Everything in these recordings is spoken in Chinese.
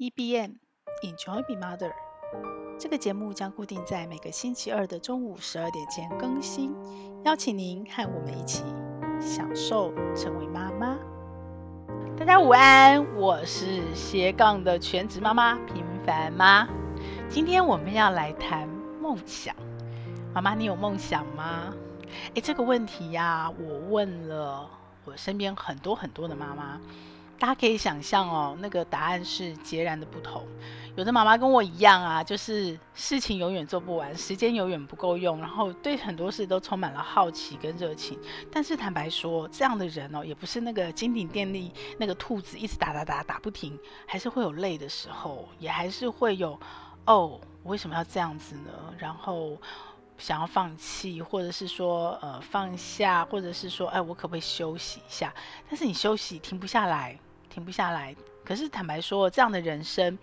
EBM Enjoy Be Mother，这个节目将固定在每个星期二的中午十二点前更新，邀请您和我们一起享受成为妈妈。大家午安，我是斜杠的全职妈妈平凡妈。今天我们要来谈梦想。妈妈，你有梦想吗？诶，这个问题呀、我问了我身边很多很多的妈妈。大家可以想象哦，那个答案是截然的不同。有的妈妈跟我一样啊，就是事情永远做不完，时间永远不够用，然后对很多事都充满了好奇跟热情。但是坦白说，这样的人哦，也不是那个金顶电力那个兔子一直打打打打不停，还是会有累的时候，也还是会有哦，我为什么要这样子呢？然后。想要放弃，或者是说呃放下，或者是说哎，我可不可以休息一下？但是你休息停不下来，停不下来。可是坦白说，这样的人生，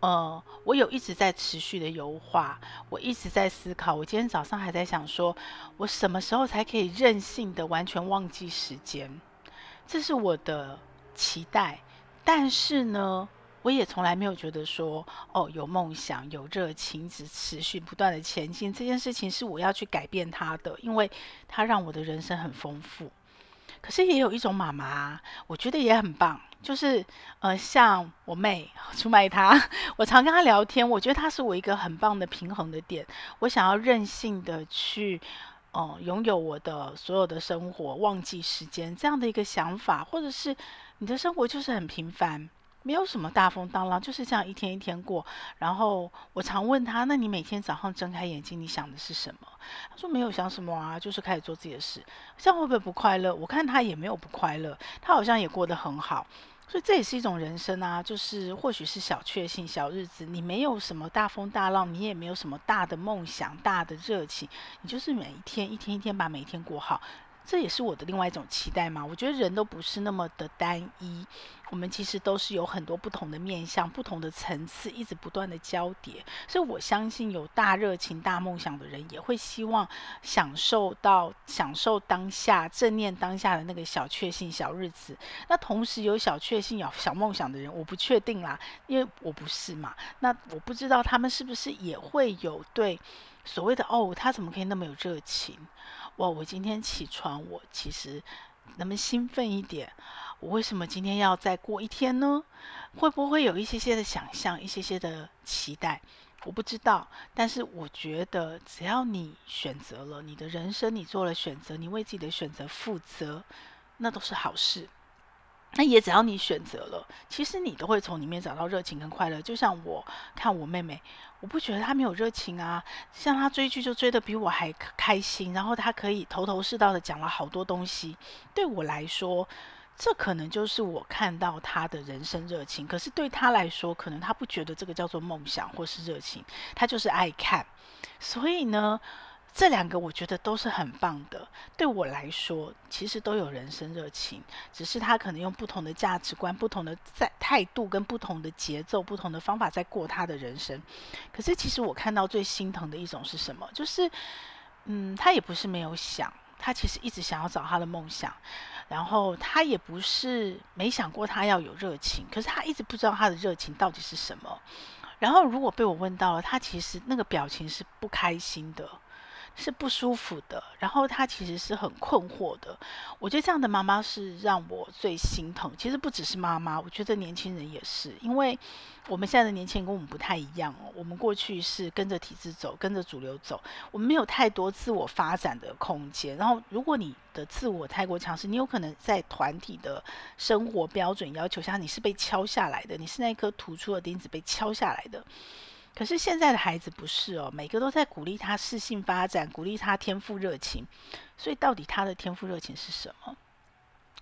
呃，我有一直在持续的优化，我一直在思考。我今天早上还在想说，我什么时候才可以任性的完全忘记时间？这是我的期待。但是呢，我也从来没有觉得说，哦，有梦想、有热情，只持续不断的前进，这件事情是我要去改变它的，因为它让我的人生很丰富。可是也有一种妈妈，我觉得也很棒，就是呃，像我妹 出卖她，我常跟她聊天，我觉得她是我一个很棒的平衡的点。我想要任性的去，哦、拥有我的所有的生活，忘记时间这样的一个想法，或者是你的生活就是很平凡。没有什么大风大浪，就是这样一天一天过。然后我常问他：“那你每天早上睁开眼睛，你想的是什么？”他说：“没有想什么啊，就是开始做自己的事。”这样会不会不快乐？我看他也没有不快乐，他好像也过得很好。所以这也是一种人生啊，就是或许是小确幸、小日子。你没有什么大风大浪，你也没有什么大的梦想、大的热情，你就是每一天一天一天把每一天过好。这也是我的另外一种期待嘛。我觉得人都不是那么的单一，我们其实都是有很多不同的面向、不同的层次，一直不断的交叠。所以我相信有大热情、大梦想的人，也会希望享受到享受当下、正念当下的那个小确幸、小日子。那同时有小确幸、有小梦想的人，我不确定啦，因为我不是嘛。那我不知道他们是不是也会有对所谓的哦，他怎么可以那么有热情？哇！我今天起床，我其实那么兴奋一点？我为什么今天要再过一天呢？会不会有一些些的想象，一些些的期待？我不知道。但是我觉得，只要你选择了你的人生，你做了选择，你为自己的选择负责，那都是好事。那也只要你选择了，其实你都会从里面找到热情跟快乐。就像我看我妹妹，我不觉得她没有热情啊。像她追剧就追得比我还开心，然后她可以头头是道的讲了好多东西。对我来说，这可能就是我看到她的人生热情。可是对她来说，可能她不觉得这个叫做梦想或是热情，她就是爱看。所以呢，这两个我觉得都是很棒的，对我来说，其实都有人生热情，只是他可能用不同的价值观、不同的在态度跟不同的节奏、不同的方法在过他的人生。可是，其实我看到最心疼的一种是什么？就是，嗯，他也不是没有想，他其实一直想要找他的梦想，然后他也不是没想过他要有热情，可是他一直不知道他的热情到底是什么。然后，如果被我问到了，他其实那个表情是不开心的。是不舒服的，然后他其实是很困惑的。我觉得这样的妈妈是让我最心疼。其实不只是妈妈，我觉得年轻人也是，因为我们现在的年轻人跟我们不太一样哦。我们过去是跟着体制走，跟着主流走，我们没有太多自我发展的空间。然后，如果你的自我太过强势，你有可能在团体的生活标准要求下，你是被敲下来的，你是那颗突出的钉子被敲下来的。可是现在的孩子不是哦，每个都在鼓励他适性发展，鼓励他天赋热情。所以到底他的天赋热情是什么？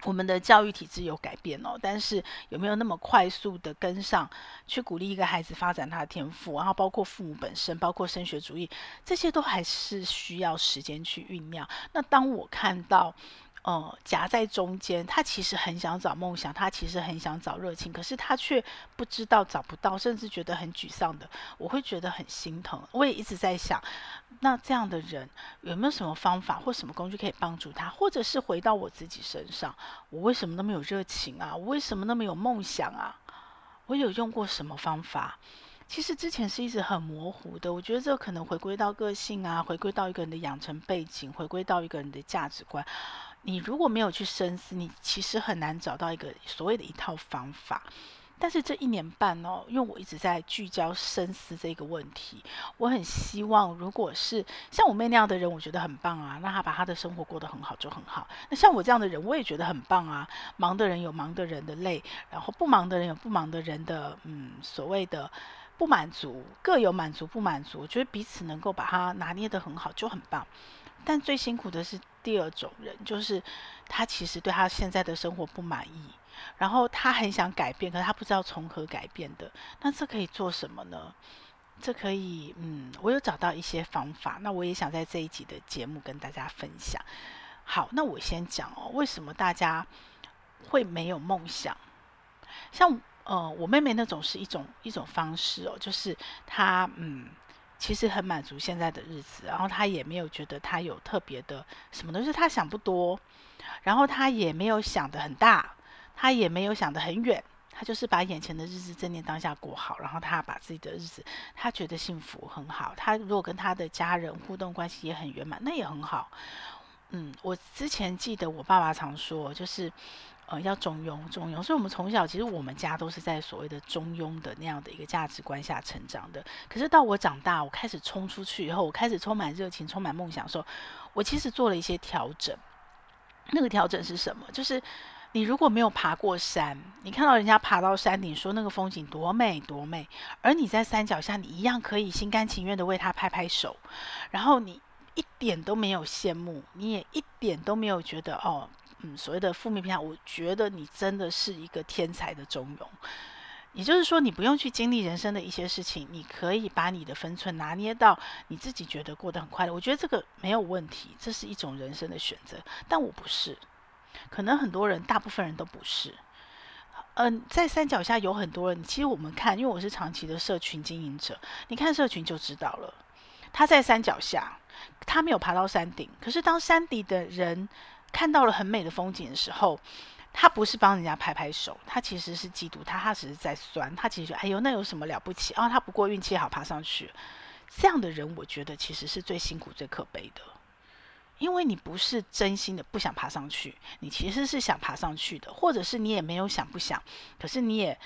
我们的教育体制有改变哦，但是有没有那么快速的跟上去鼓励一个孩子发展他的天赋？然后包括父母本身，包括升学主义，这些都还是需要时间去酝酿。那当我看到。呃，夹在中间，他其实很想找梦想，他其实很想找热情，可是他却不知道找不到，甚至觉得很沮丧的，我会觉得很心疼。我也一直在想，那这样的人有没有什么方法或什么工具可以帮助他？或者是回到我自己身上，我为什么那么有热情啊？我为什么那么有梦想啊？我有用过什么方法？其实之前是一直很模糊的。我觉得这可能回归到个性啊，回归到一个人的养成背景，回归到一个人的价值观。你如果没有去深思，你其实很难找到一个所谓的一套方法。但是这一年半哦，因为我一直在聚焦深思这个问题，我很希望，如果是像我妹那样的人，我觉得很棒啊，那她把她的生活过得很好就很好。那像我这样的人，我也觉得很棒啊。忙的人有忙的人的累，然后不忙的人有不忙的人的嗯，所谓的不满足，各有满足不满足。我觉得彼此能够把它拿捏得很好就很棒。但最辛苦的是第二种人，就是他其实对他现在的生活不满意。然后他很想改变，可是他不知道从何改变的。那这可以做什么呢？这可以，嗯，我有找到一些方法。那我也想在这一集的节目跟大家分享。好，那我先讲哦，为什么大家会没有梦想？像呃，我妹妹那种是一种一种方式哦，就是她嗯，其实很满足现在的日子，然后他也没有觉得他有特别的什么东西，他想不多，然后他也没有想得很大。他也没有想得很远，他就是把眼前的日子正念当下过好，然后他把自己的日子，他觉得幸福很好。他如果跟他的家人互动关系也很圆满，那也很好。嗯，我之前记得我爸爸常说，就是呃要中庸，中庸。所以我们从小其实我们家都是在所谓的中庸的那样的一个价值观下成长的。可是到我长大，我开始冲出去以后，我开始充满热情、充满梦想的时候，我其实做了一些调整。那个调整是什么？就是。你如果没有爬过山，你看到人家爬到山顶，说那个风景多美多美，而你在山脚下，你一样可以心甘情愿地为他拍拍手，然后你一点都没有羡慕，你也一点都没有觉得哦，嗯，所谓的负面评价，我觉得你真的是一个天才的中庸。也就是说，你不用去经历人生的一些事情，你可以把你的分寸拿捏到你自己觉得过得很快乐。我觉得这个没有问题，这是一种人生的选择，但我不是。可能很多人，大部分人都不是。嗯，在山脚下有很多人。其实我们看，因为我是长期的社群经营者，你看社群就知道了。他在山脚下，他没有爬到山顶。可是当山底的人看到了很美的风景的时候，他不是帮人家拍拍手，他其实是嫉妒他，他只是在酸。他其实觉得，哎呦，那有什么了不起啊？他不过运气好爬上去。这样的人，我觉得其实是最辛苦、最可悲的。因为你不是真心的不想爬上去，你其实是想爬上去的，或者是你也没有想不想，可是你也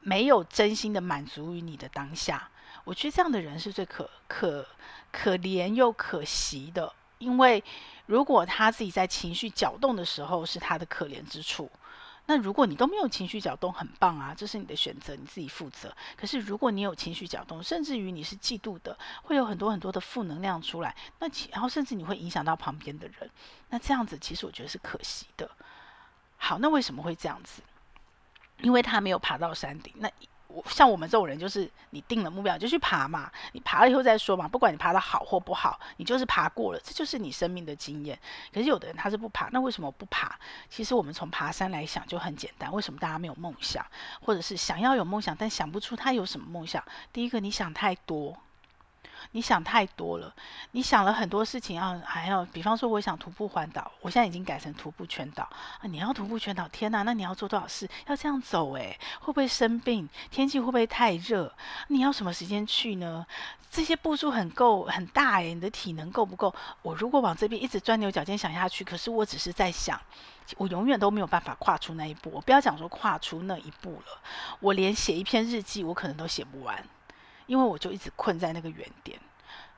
没有真心的满足于你的当下。我觉得这样的人是最可可可怜又可惜的，因为如果他自己在情绪搅动的时候是他的可怜之处。那如果你都没有情绪搅动，很棒啊，这是你的选择，你自己负责。可是如果你有情绪搅动，甚至于你是嫉妒的，会有很多很多的负能量出来，那然后甚至你会影响到旁边的人，那这样子其实我觉得是可惜的。好，那为什么会这样子？因为他没有爬到山顶。那。像我们这种人，就是你定了目标就去爬嘛，你爬了以后再说嘛。不管你爬得好或不好，你就是爬过了，这就是你生命的经验。可是有的人他是不爬，那为什么不爬？其实我们从爬山来想就很简单。为什么大家没有梦想，或者是想要有梦想但想不出他有什么梦想？第一个，你想太多。你想太多了，你想了很多事情啊，还要比方说，我想徒步环岛，我现在已经改成徒步全岛啊。你要徒步全岛，天哪，那你要做多少事？要这样走诶，会不会生病？天气会不会太热？你要什么时间去呢？这些步数很够很大诶，你的体能够不够？我如果往这边一直钻牛角尖想下去，可是我只是在想，我永远都没有办法跨出那一步。我不要讲说跨出那一步了，我连写一篇日记，我可能都写不完。因为我就一直困在那个原点。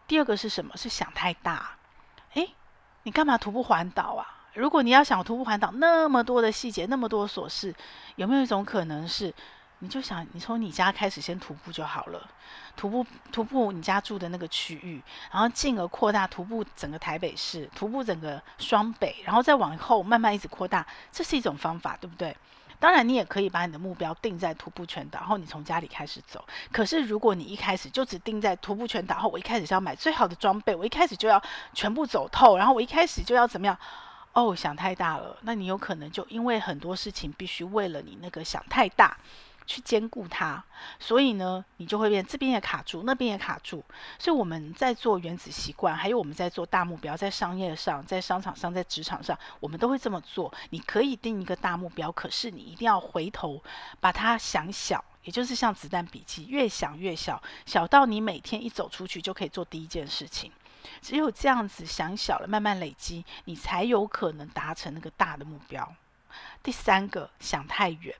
第二个是什么？是想太大。诶，你干嘛徒步环岛啊？如果你要想徒步环岛，那么多的细节，那么多琐事，有没有一种可能是，你就想你从你家开始先徒步就好了，徒步徒步你家住的那个区域，然后进而扩大徒步整个台北市，徒步整个双北，然后再往后慢慢一直扩大，这是一种方法，对不对？当然，你也可以把你的目标定在徒步全岛，然后你从家里开始走。可是，如果你一开始就只定在徒步全岛，后我一开始是要买最好的装备，我一开始就要全部走透，然后我一开始就要怎么样？哦，想太大了，那你有可能就因为很多事情必须为了你那个想太大。去兼顾它，所以呢，你就会变这边也卡住，那边也卡住。所以我们在做原子习惯，还有我们在做大目标，在商业上，在商场上，在职场上，我们都会这么做。你可以定一个大目标，可是你一定要回头把它想小。也就是像子弹笔记，越想越小，小到你每天一走出去就可以做第一件事情。只有这样子想小了，慢慢累积，你才有可能达成那个大的目标。第三个，想太远。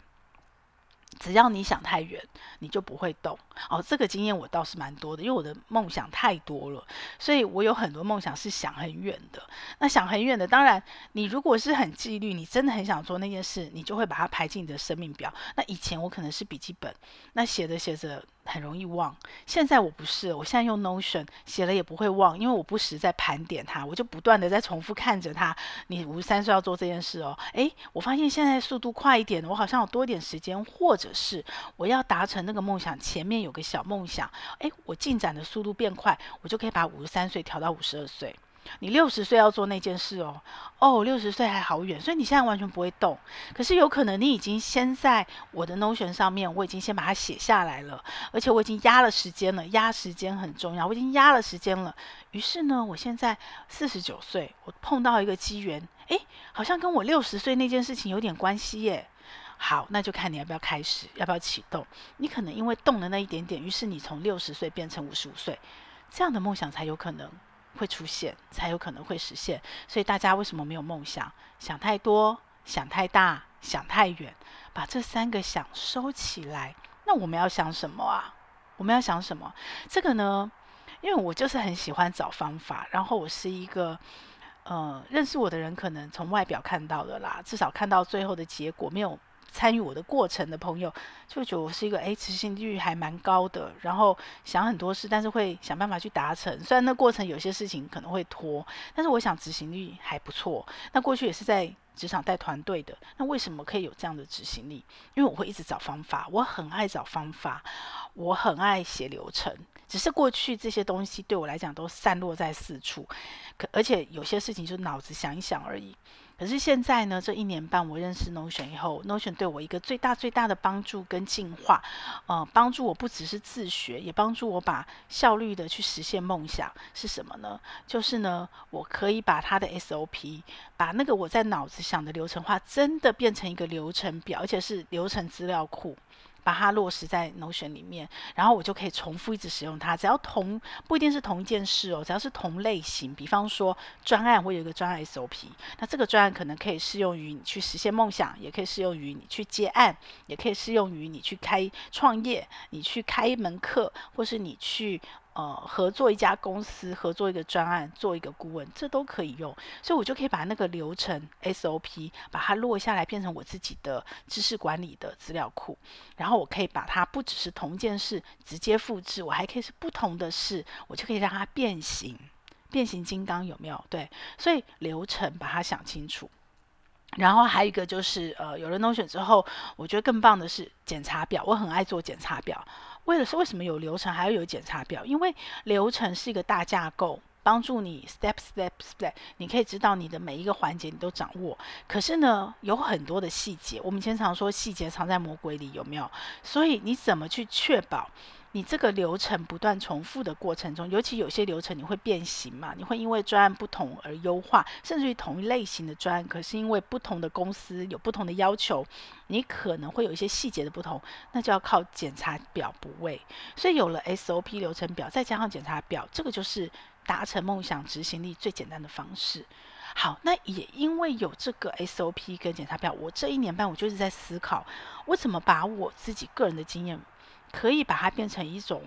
只要你想太远，你就不会动。哦，这个经验我倒是蛮多的，因为我的梦想太多了，所以我有很多梦想是想很远的。那想很远的，当然你如果是很纪律，你真的很想做那件事，你就会把它排进你的生命表。那以前我可能是笔记本，那写着写着。很容易忘，现在我不是，我现在用 Notion 写了也不会忘，因为我不时在盘点它，我就不断的在重复看着它。你五十三岁要做这件事哦，诶，我发现现在速度快一点，我好像有多点时间，或者是我要达成那个梦想，前面有个小梦想，诶，我进展的速度变快，我就可以把五十三岁调到五十二岁。你六十岁要做那件事哦，哦，六十岁还好远，所以你现在完全不会动。可是有可能你已经先在我的 Notion 上面，我已经先把它写下来了，而且我已经压了时间了，压时间很重要，我已经压了时间了。于是呢，我现在四十九岁，我碰到一个机缘，诶，好像跟我六十岁那件事情有点关系耶。好，那就看你要不要开始，要不要启动。你可能因为动了那一点点，于是你从六十岁变成五十五岁，这样的梦想才有可能。会出现，才有可能会实现。所以大家为什么没有梦想？想太多，想太大，想太远，把这三个想收起来。那我们要想什么啊？我们要想什么？这个呢？因为我就是很喜欢找方法，然后我是一个，呃，认识我的人可能从外表看到的啦，至少看到最后的结果没有。参与我的过程的朋友，就觉得我是一个诶，执行率还蛮高的，然后想很多事，但是会想办法去达成。虽然那过程有些事情可能会拖，但是我想执行力还不错。那过去也是在职场带团队的，那为什么可以有这样的执行力？因为我会一直找方法，我很爱找方法，我很爱写流程。只是过去这些东西对我来讲都散落在四处，可而且有些事情就脑子想一想而已。可是现在呢，这一年半我认识 Notion 以后，Notion 对我一个最大最大的帮助跟进化，呃，帮助我不只是自学，也帮助我把效率的去实现梦想是什么呢？就是呢，我可以把它的 SOP，把那个我在脑子想的流程化，真的变成一个流程表，而且是流程资料库。把它落实在 Notion 里面，然后我就可以重复一直使用它。只要同不一定是同一件事哦，只要是同类型，比方说专案，会有一个专案 SOP。那这个专案可能可以适用于你去实现梦想，也可以适用于你去接案，也可以适用于你去开创业，你去开一门课，或是你去。呃，合作一家公司，合作一个专案，做一个顾问，这都可以用。所以我就可以把那个流程 SOP 把它落下来，变成我自己的知识管理的资料库。然后我可以把它不只是同一件事直接复制，我还可以是不同的事，我就可以让它变形，变形金刚有没有？对，所以流程把它想清楚。然后还有一个就是，呃，有了 Notion 之后，我觉得更棒的是检查表，我很爱做检查表。为了是为什么有流程还要有检查表？因为流程是一个大架构，帮助你 step step step，你可以知道你的每一个环节你都掌握。可是呢，有很多的细节，我们经常说细节藏在魔鬼里，有没有？所以你怎么去确保？你这个流程不断重复的过程中，尤其有些流程你会变形嘛，你会因为专案不同而优化，甚至于同一类型的专案，可是因为不同的公司有不同的要求，你可能会有一些细节的不同，那就要靠检查表补位。所以有了 SOP 流程表，再加上检查表，这个就是达成梦想执行力最简单的方式。好，那也因为有这个 SOP 跟检查表，我这一年半我就是在思考，我怎么把我自己个人的经验。可以把它变成一种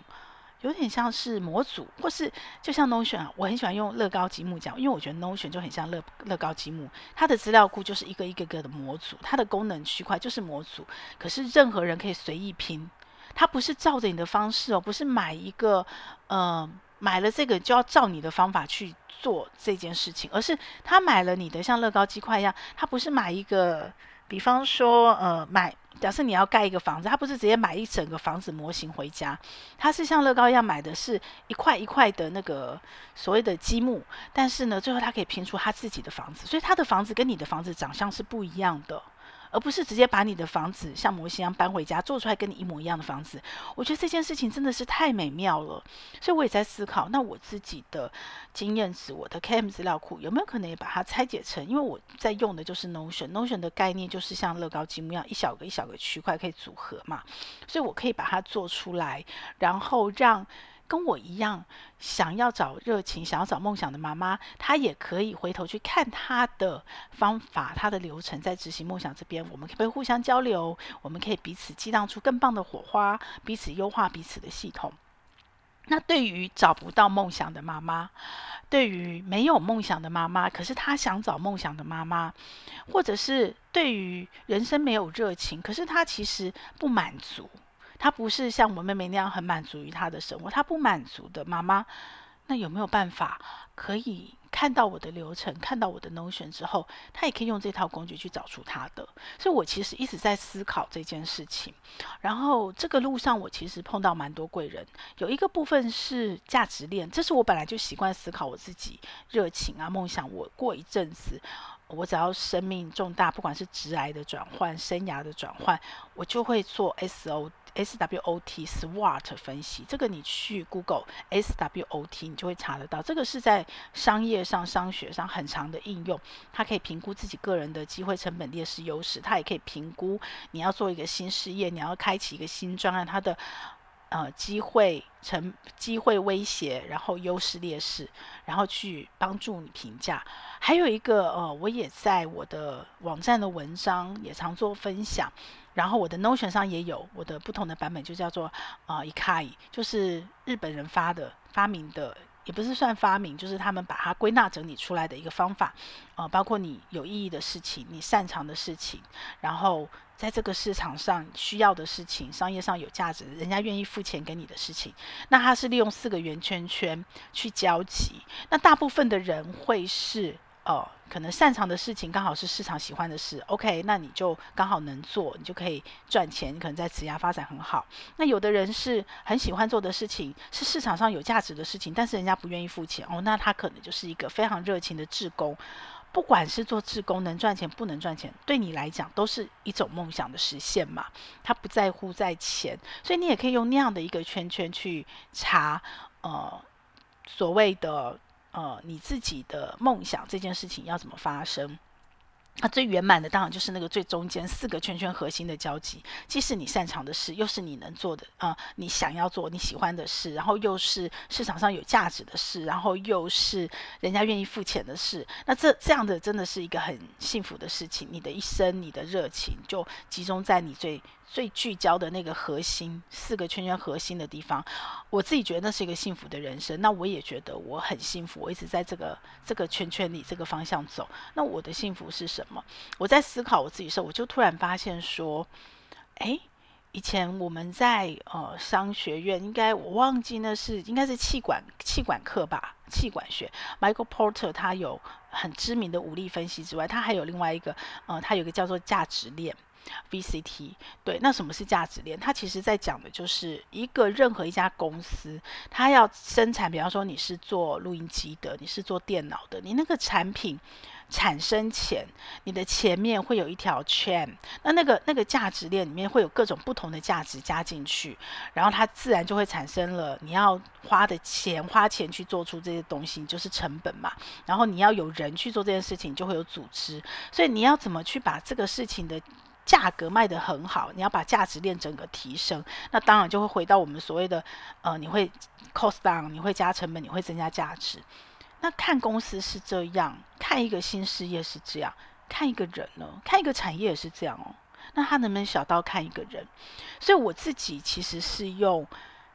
有点像是模组，或是就像 Notion 啊，我很喜欢用乐高积木讲，因为我觉得 Notion 就很像乐乐高积木，它的资料库就是一个一个个的模组，它的功能区块就是模组，可是任何人可以随意拼，它不是照着你的方式哦，不是买一个呃买了这个就要照你的方法去做这件事情，而是他买了你的像乐高积块一样，他不是买一个，比方说呃买。假设你要盖一个房子，他不是直接买一整个房子模型回家，他是像乐高一样买的是一块一块的那个所谓的积木，但是呢，最后他可以拼出他自己的房子，所以他的房子跟你的房子长相是不一样的。而不是直接把你的房子像模型一样搬回家，做出来跟你一模一样的房子。我觉得这件事情真的是太美妙了，所以我也在思考，那我自己的经验值，我的 KM 资料库有没有可能也把它拆解成？因为我在用的就是 Notion，Notion 的概念就是像乐高积木一样，一小个一小个区块可以组合嘛，所以我可以把它做出来，然后让。跟我一样想要找热情、想要找梦想的妈妈，她也可以回头去看她的方法、她的流程，在执行梦想这边，我们可以互相交流？我们可以彼此激荡出更棒的火花，彼此优化彼此的系统。那对于找不到梦想的妈妈，对于没有梦想的妈妈，可是她想找梦想的妈妈，或者是对于人生没有热情，可是她其实不满足。她不是像我妹妹那样很满足于她的生活，她不满足的妈妈，那有没有办法可以看到我的流程，看到我的 Notion 之后，她也可以用这套工具去找出她的？所以我其实一直在思考这件事情。然后这个路上，我其实碰到蛮多贵人，有一个部分是价值链，这是我本来就习惯思考我自己热情啊、梦想。我过一阵子。我只要生命重大，不管是直癌的转换、生涯的转换，我就会做 S O S W O T SWOT 分析。这个你去 Google S W O T，你就会查得到。这个是在商业上、商学上很长的应用。它可以评估自己个人的机会成本、劣势、优势。它也可以评估你要做一个新事业，你要开启一个新专案，它的。呃，机会成机会威胁，然后优势劣势，然后去帮助你评价。还有一个呃，我也在我的网站的文章也常做分享，然后我的 Notion 上也有我的不同的版本，就叫做呃 Ikai，就是日本人发的发明的。也不是算发明，就是他们把它归纳整理出来的一个方法，呃，包括你有意义的事情，你擅长的事情，然后在这个市场上需要的事情，商业上有价值，人家愿意付钱给你的事情，那它是利用四个圆圈圈去交集，那大部分的人会是。呃，可能擅长的事情刚好是市场喜欢的事，OK，那你就刚好能做，你就可以赚钱，你可能在职涯发展很好。那有的人是很喜欢做的事情，是市场上有价值的事情，但是人家不愿意付钱哦，那他可能就是一个非常热情的志工。不管是做志工能赚钱不能赚钱，对你来讲都是一种梦想的实现嘛。他不在乎在钱，所以你也可以用那样的一个圈圈去查，呃，所谓的。呃，你自己的梦想这件事情要怎么发生？那最圆满的当然就是那个最中间四个圈圈核心的交集，既是你擅长的事，又是你能做的啊、你想要做你喜欢的事，然后又是市场上有价值的事，然后又是人家愿意付钱的事。那这这样的真的是一个很幸福的事情，你的一生，你的热情就集中在你最。最聚焦的那个核心，四个圈圈核心的地方，我自己觉得那是一个幸福的人生。那我也觉得我很幸福，我一直在这个这个圈圈里这个方向走。那我的幸福是什么？我在思考我自己的时候，我就突然发现说，诶，以前我们在呃商学院，应该我忘记那是应该是气管气管课吧，气管学。Michael Porter 他有很知名的武力分析之外，他还有另外一个呃，他有个叫做价值链。VCT 对，那什么是价值链？它其实在讲的就是一个任何一家公司，它要生产，比方说你是做录音机的，你是做电脑的，你那个产品产生前，你的前面会有一条 chain，那那个那个价值链里面会有各种不同的价值加进去，然后它自然就会产生了你要花的钱，花钱去做出这些东西就是成本嘛，然后你要有人去做这件事情，就会有组织，所以你要怎么去把这个事情的价格卖得很好，你要把价值链整个提升，那当然就会回到我们所谓的，呃，你会 cost down，你会加成本，你会增加价值。那看公司是这样，看一个新事业是这样，看一个人呢，看一个产业也是这样哦。那他能不能小到看一个人？所以我自己其实是用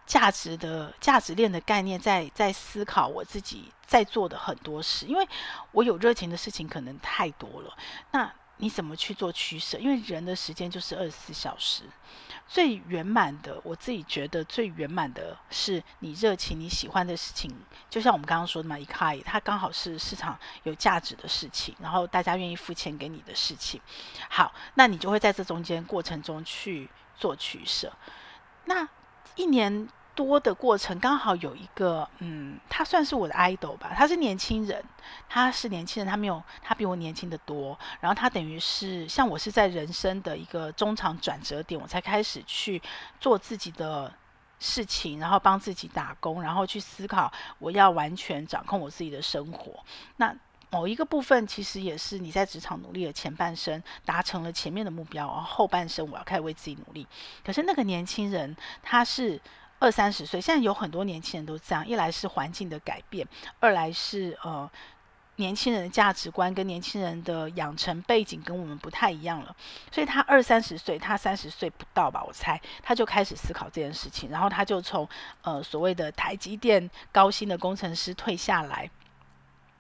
价值的价值链的概念在在思考我自己在做的很多事，因为我有热情的事情可能太多了。那你怎么去做取舍？因为人的时间就是二十四小时，最圆满的，我自己觉得最圆满的是你热情、你喜欢的事情，就像我们刚刚说的嘛，Ikai，它刚好是市场有价值的事情，然后大家愿意付钱给你的事情。好，那你就会在这中间过程中去做取舍。那一年多的过程，刚好有一个，嗯，他算是我的 idol 吧。他是年轻人，他是年轻人，他没有，他比我年轻得多。然后他等于是像我是在人生的一个中场转折点，我才开始去做自己的事情，然后帮自己打工，然后去思考我要完全掌控我自己的生活。那某一个部分其实也是你在职场努力的前半生达成了前面的目标，然后后半生我要开始为自己努力。可是那个年轻人他是。二三十岁，现在有很多年轻人都这样。一来是环境的改变，二来是呃年轻人的价值观跟年轻人的养成背景跟我们不太一样了。所以他二三十岁，他三十岁不到吧，我猜他就开始思考这件事情。然后他就从呃所谓的台积电高薪的工程师退下来，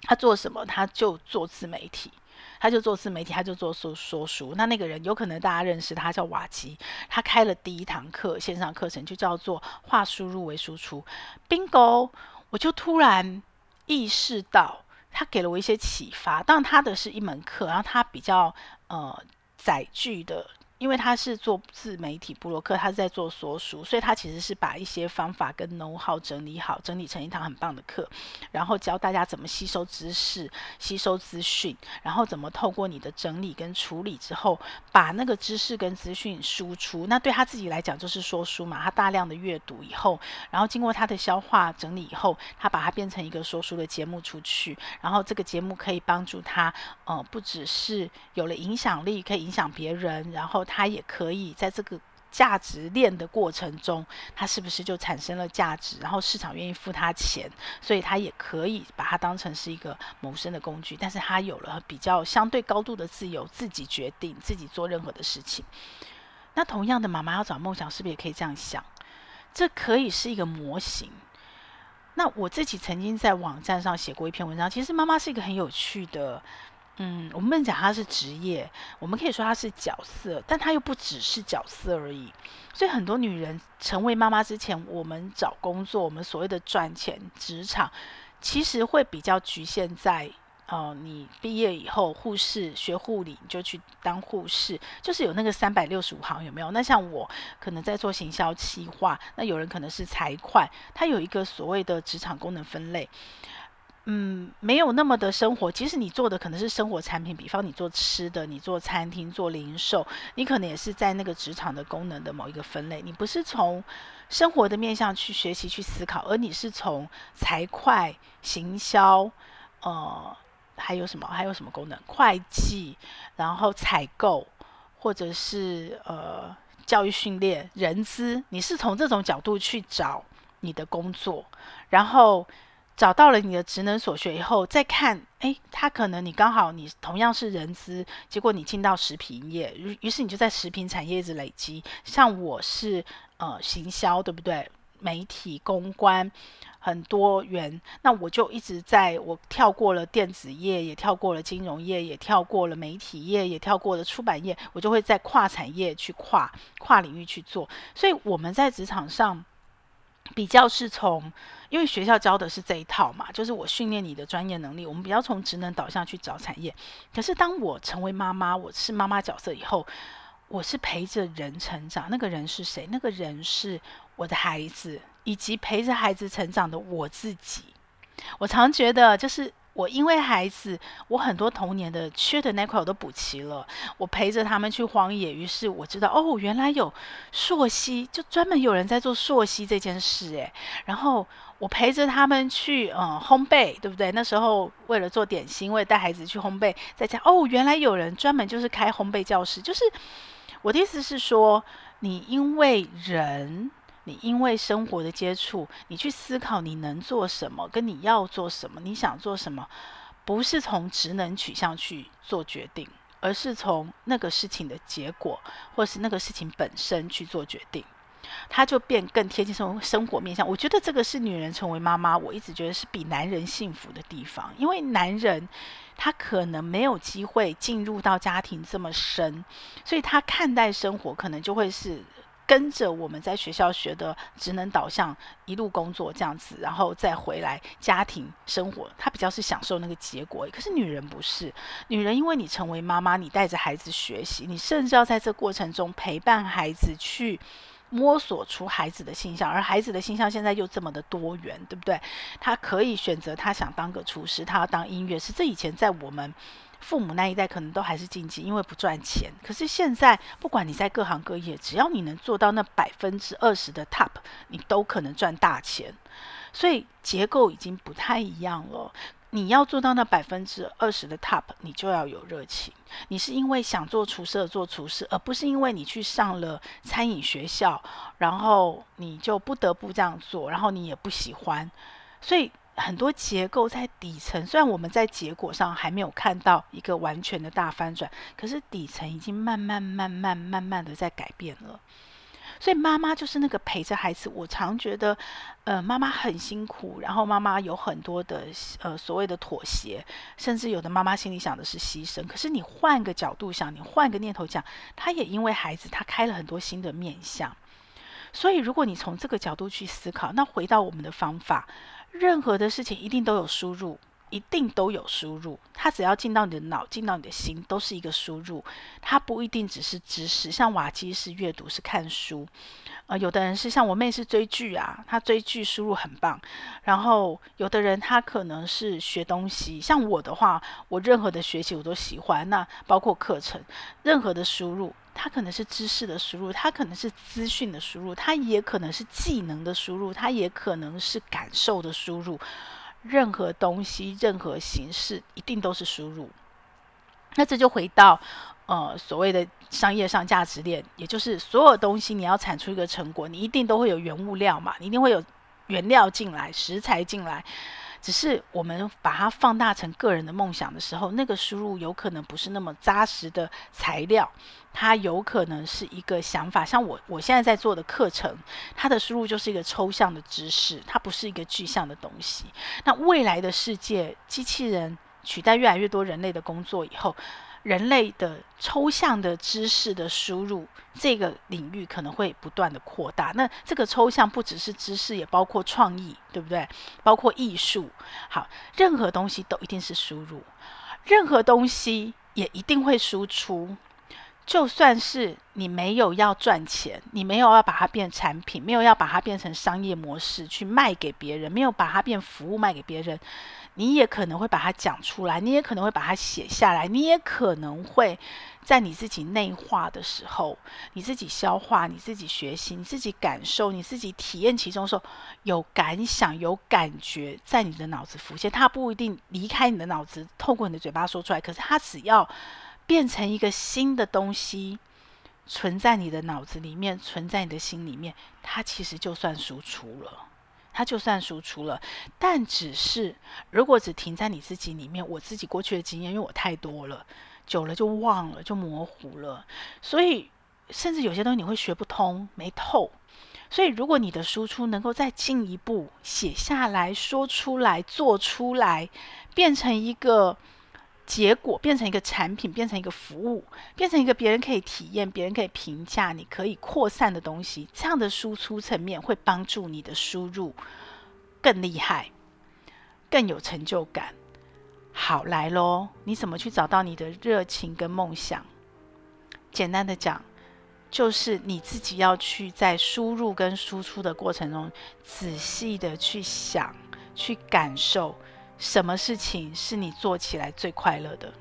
他做什么？他就做自媒体。他就做自媒体，他就做说说书。那那个人有可能大家认识他，叫瓦基。他开了第一堂课，线上课程就叫做“化输入为输出 ”，Bingo！我就突然意识到，他给了我一些启发。当然，他的是一门课，然后他比较呃载具的。因为他是做自媒体部落客，他是在做说书，所以他其实是把一些方法跟 know how 整理好，整理成一堂很棒的课，然后教大家怎么吸收知识、吸收资讯，然后怎么透过你的整理跟处理之后，把那个知识跟资讯输出。那对他自己来讲就是说书嘛，他大量的阅读以后，然后经过他的消化整理以后，他把它变成一个说书的节目出去，然后这个节目可以帮助他，呃，不只是有了影响力，可以影响别人，然后。他也可以在这个价值链的过程中，他是不是就产生了价值？然后市场愿意付他钱，所以他也可以把它当成是一个谋生的工具。但是他有了比较相对高度的自由，自己决定自己做任何的事情。那同样的，妈妈要找梦想，是不是也可以这样想？这可以是一个模型。那我自己曾经在网站上写过一篇文章，其实妈妈是一个很有趣的。嗯，我们不能讲它是职业，我们可以说它是角色，但它又不只是角色而已。所以很多女人成为妈妈之前，我们找工作，我们所谓的赚钱职场，其实会比较局限在，呃，你毕业以后护士学护理，你就去当护士，就是有那个三百六十五行有没有？那像我可能在做行销企划，那有人可能是财会，它有一个所谓的职场功能分类。嗯，没有那么的生活。其实你做的可能是生活产品，比方你做吃的，你做餐厅、做零售，你可能也是在那个职场的功能的某一个分类。你不是从生活的面向去学习、去思考，而你是从财会、行销，呃，还有什么？还有什么功能？会计，然后采购，或者是呃教育训练、人资，你是从这种角度去找你的工作，然后。找到了你的职能所学以后，再看，哎，他可能你刚好你同样是人资，结果你进到食品业，于于是你就在食品产业一直累积。像我是呃行销，对不对？媒体公关很多元，那我就一直在我跳过了电子业，也跳过了金融业，也跳过了媒体业，也跳过了出版业，我就会在跨产业去跨跨领域去做。所以我们在职场上。比较是从，因为学校教的是这一套嘛，就是我训练你的专业能力。我们比较从职能导向去找产业。可是当我成为妈妈，我是妈妈角色以后，我是陪着人成长。那个人是谁？那个人是我的孩子，以及陪着孩子成长的我自己。我常觉得就是。我因为孩子，我很多童年的缺的那块我都补齐了。我陪着他们去荒野，于是我知道哦，原来有溯溪，就专门有人在做溯溪这件事诶。然后我陪着他们去嗯烘焙，对不对？那时候为了做点心，为了带孩子去烘焙，在家哦，原来有人专门就是开烘焙教室。就是我的意思是说，你因为人。你因为生活的接触，你去思考你能做什么，跟你要做什么，你想做什么，不是从职能取向去做决定，而是从那个事情的结果，或是那个事情本身去做决定，它就变更贴近生生活面向。我觉得这个是女人成为妈妈，我一直觉得是比男人幸福的地方，因为男人他可能没有机会进入到家庭这么深，所以他看待生活可能就会是。跟着我们在学校学的职能导向一路工作这样子，然后再回来家庭生活，她比较是享受那个结果。可是女人不是，女人因为你成为妈妈，你带着孩子学习，你甚至要在这过程中陪伴孩子去摸索出孩子的性向，而孩子的性向现在又这么的多元，对不对？他可以选择他想当个厨师，他要当音乐师。这以前在我们父母那一代可能都还是禁忌，因为不赚钱。可是现在，不管你在各行各业，只要你能做到那百分之二十的 top，你都可能赚大钱。所以结构已经不太一样了。你要做到那百分之二十的 top，你就要有热情。你是因为想做厨师而做厨师，而不是因为你去上了餐饮学校，然后你就不得不这样做，然后你也不喜欢。所以很多结构在底层，虽然我们在结果上还没有看到一个完全的大翻转，可是底层已经慢慢、慢慢、慢慢的在改变了。所以妈妈就是那个陪着孩子。我常觉得，呃，妈妈很辛苦，然后妈妈有很多的呃所谓的妥协，甚至有的妈妈心里想的是牺牲。可是你换个角度想，你换个念头讲，她也因为孩子，她开了很多新的面向。所以如果你从这个角度去思考，那回到我们的方法，任何的事情一定都有输入。一定都有输入，它只要进到你的脑，进到你的心，都是一个输入。它不一定只是知识，像瓦基是阅读，是看书。呃，有的人是像我妹是追剧啊，她追剧输入很棒。然后有的人他可能是学东西，像我的话，我任何的学习我都喜欢。那包括课程，任何的输入，它可能是知识的输入，它可能是资讯的输入，它也可能是技能的输入，它也可能是感受的输入。任何东西、任何形式，一定都是输入。那这就回到呃所谓的商业上价值链，也就是所有东西你要产出一个成果，你一定都会有原物料嘛，你一定会有原料进来、食材进来。只是我们把它放大成个人的梦想的时候，那个输入有可能不是那么扎实的材料，它有可能是一个想法。像我我现在在做的课程，它的输入就是一个抽象的知识，它不是一个具象的东西。那未来的世界，机器人取代越来越多人类的工作以后。人类的抽象的知识的输入，这个领域可能会不断的扩大。那这个抽象不只是知识，也包括创意，对不对？包括艺术。好，任何东西都一定是输入，任何东西也一定会输出。就算是你没有要赚钱，你没有要把它变产品，没有要把它变成商业模式去卖给别人，没有把它变服务卖给别人。你也可能会把它讲出来，你也可能会把它写下来，你也可能会在你自己内化的时候，你自己消化，你自己学习，你自己感受，你自己体验其中的时候，有感想、有感觉在你的脑子浮现。它不一定离开你的脑子，透过你的嘴巴说出来，可是它只要变成一个新的东西，存在你的脑子里面，存在你的心里面，它其实就算输出了。它就算输出了，但只是如果只停在你自己里面，我自己过去的经验，因为我太多了，久了就忘了，就模糊了，所以甚至有些东西你会学不通、没透。所以如果你的输出能够再进一步写下来说出来、做出来，变成一个。结果变成一个产品，变成一个服务，变成一个别人可以体验、别人可以评价、你可以扩散的东西。这样的输出层面会帮助你的输入更厉害、更有成就感。好，来喽，你怎么去找到你的热情跟梦想？简单的讲，就是你自己要去在输入跟输出的过程中，仔细的去想、去感受。什么事情是你做起来最快乐的？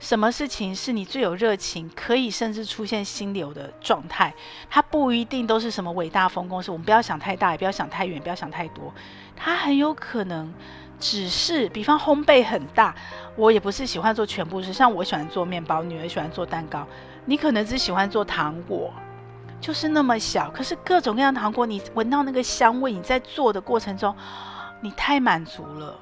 什么事情是你最有热情，可以甚至出现心流的状态？它不一定都是什么伟大丰功，是我们不要想太大，也不要想太远，不要想太多。它很有可能只是，比方烘焙很大，我也不是喜欢做全部，是像我喜欢做面包，女儿喜欢做蛋糕，你可能只喜欢做糖果，就是那么小。可是各种各样的糖果，你闻到那个香味，你在做的过程中，你太满足了。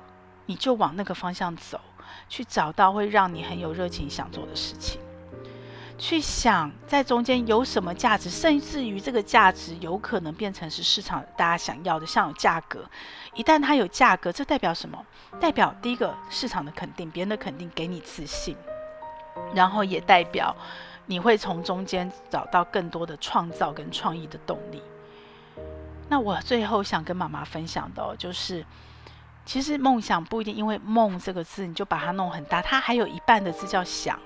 你就往那个方向走，去找到会让你很有热情想做的事情，去想在中间有什么价值，甚至于这个价值有可能变成是市场大家想要的，像有价格。一旦它有价格，这代表什么？代表第一个市场的肯定，别人的肯定给你自信，然后也代表你会从中间找到更多的创造跟创意的动力。那我最后想跟妈妈分享的，就是。其实梦想不一定因为“梦”这个字你就把它弄很大，它还有一半的字叫“想”，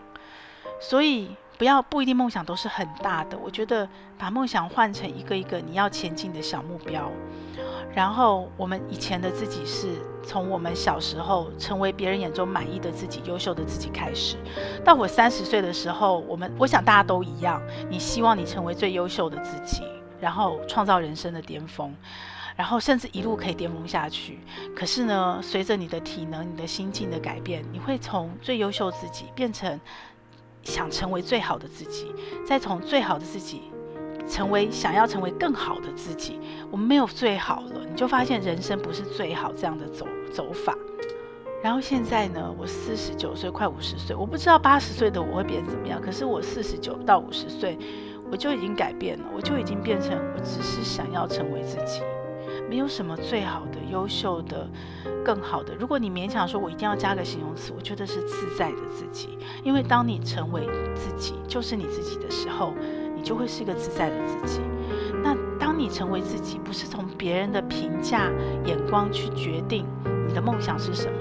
所以不要不一定梦想都是很大的。我觉得把梦想换成一个一个你要前进的小目标。然后我们以前的自己是从我们小时候成为别人眼中满意的自己、优秀的自己开始。到我三十岁的时候，我们我想大家都一样，你希望你成为最优秀的自己，然后创造人生的巅峰，然后甚至一路可以巅峰下去。可是呢，随着你的体能、你的心境的改变，你会从最优秀自己变成想成为最好的自己，再从最好的自己。成为想要成为更好的自己，我们没有最好了，你就发现人生不是最好这样的走走法。然后现在呢，我四十九岁，快五十岁，我不知道八十岁的我会变成怎么样。可是我四十九到五十岁，我就已经改变了，我就已经变成我只是想要成为自己，没有什么最好的、优秀的、更好的。如果你勉强说我一定要加个形容词，我觉得是自在的自己，因为当你成为自己，就是你自己的时候。你就会是一个自在的自己。那当你成为自己，不是从别人的评价眼光去决定你的梦想是什么，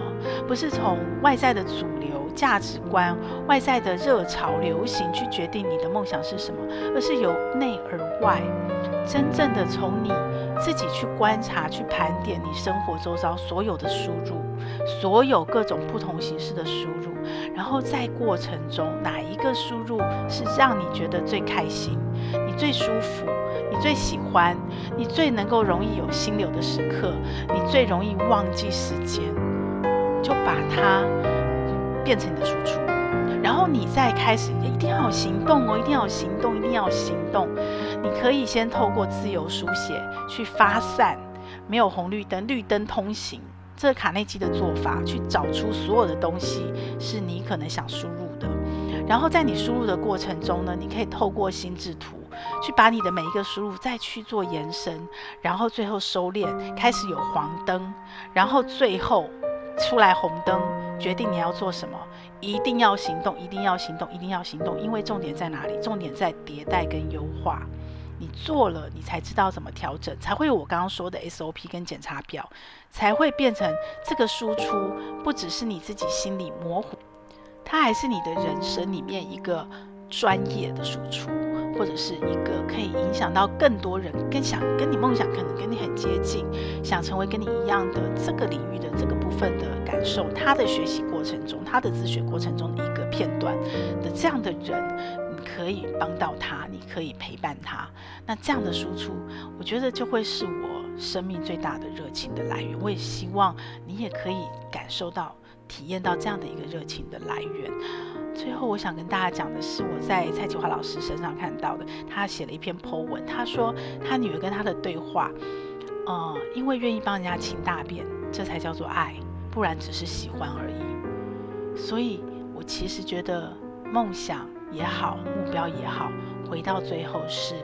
不是从外在的主流价值观、外在的热潮流行去决定你的梦想是什么，而是由内而外，真正的从你自己去观察、去盘点你生活周遭所有的输入，所有各种不同形式的输入。然后在过程中，哪一个输入是让你觉得最开心、你最舒服、你最喜欢、你最能够容易有心流的时刻、你最容易忘记时间，就把它变成你的输出。然后你再开始，一定要有行动哦，一定要有行动，一定要有行动。你可以先透过自由书写去发散，没有红绿灯，绿灯通行。这卡内基的做法，去找出所有的东西是你可能想输入的，然后在你输入的过程中呢，你可以透过心智图去把你的每一个输入再去做延伸，然后最后收敛，开始有黄灯，然后最后出来红灯，决定你要做什么，一定要行动，一定要行动，一定要行动，因为重点在哪里？重点在迭代跟优化。你做了，你才知道怎么调整，才会有我刚刚说的 SOP 跟检查表，才会变成这个输出，不只是你自己心里模糊，它还是你的人生里面一个专业的输出，或者是一个可以影响到更多人，更想跟你梦想可能跟你很接近，想成为跟你一样的这个领域的这个部分的感受，他的学习过程中，他的自学过程中的一个片段的这样的人。你可以帮到他，你可以陪伴他，那这样的输出，我觉得就会是我生命最大的热情的来源。我也希望你也可以感受到、体验到这样的一个热情的来源。最后，我想跟大家讲的是，我在蔡启华老师身上看到的，他写了一篇 po 文，他说他女儿跟他的对话，呃，因为愿意帮人家清大便，这才叫做爱，不然只是喜欢而已。所以我其实觉得梦想。也好，目标也好，回到最后是，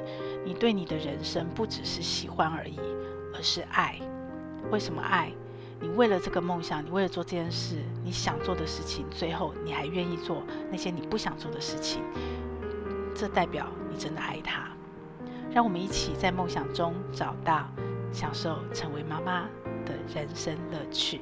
你对你的人生不只是喜欢而已，而是爱。为什么爱？你为了这个梦想，你为了做这件事，你想做的事情，最后你还愿意做那些你不想做的事情，这代表你真的爱他。让我们一起在梦想中找到享受成为妈妈的人生乐趣。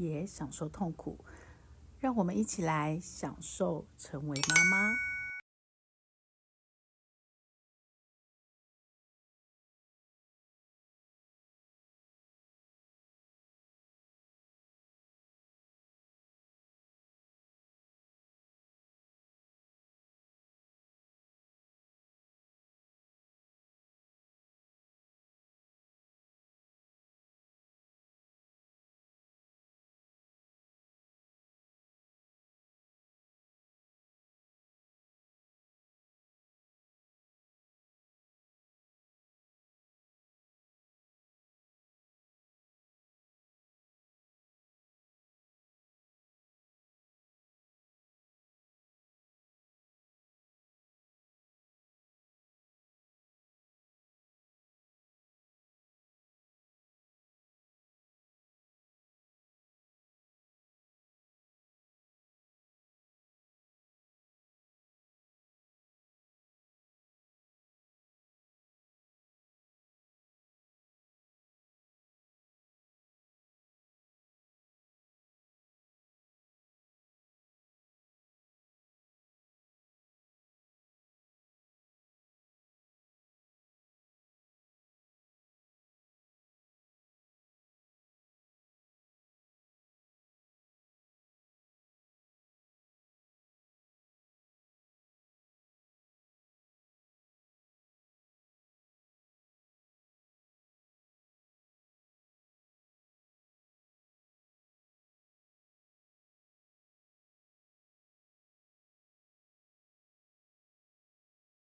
也享受痛苦，让我们一起来享受成为妈妈。